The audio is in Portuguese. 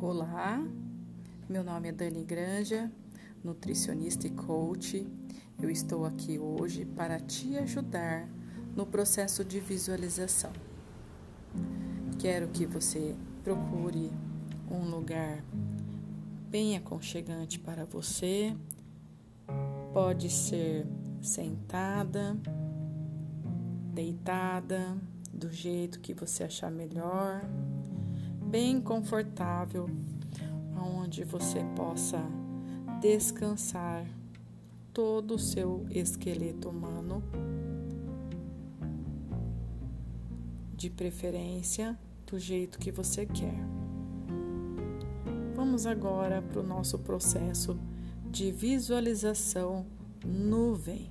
Olá, meu nome é Dani Granja, nutricionista e coach. Eu estou aqui hoje para te ajudar no processo de visualização. Quero que você procure um lugar bem aconchegante para você. Pode ser sentada, deitada, do jeito que você achar melhor, bem confortável, onde você possa descansar todo o seu esqueleto humano, de preferência do jeito que você quer. Vamos agora para o nosso processo de visualização nuvem.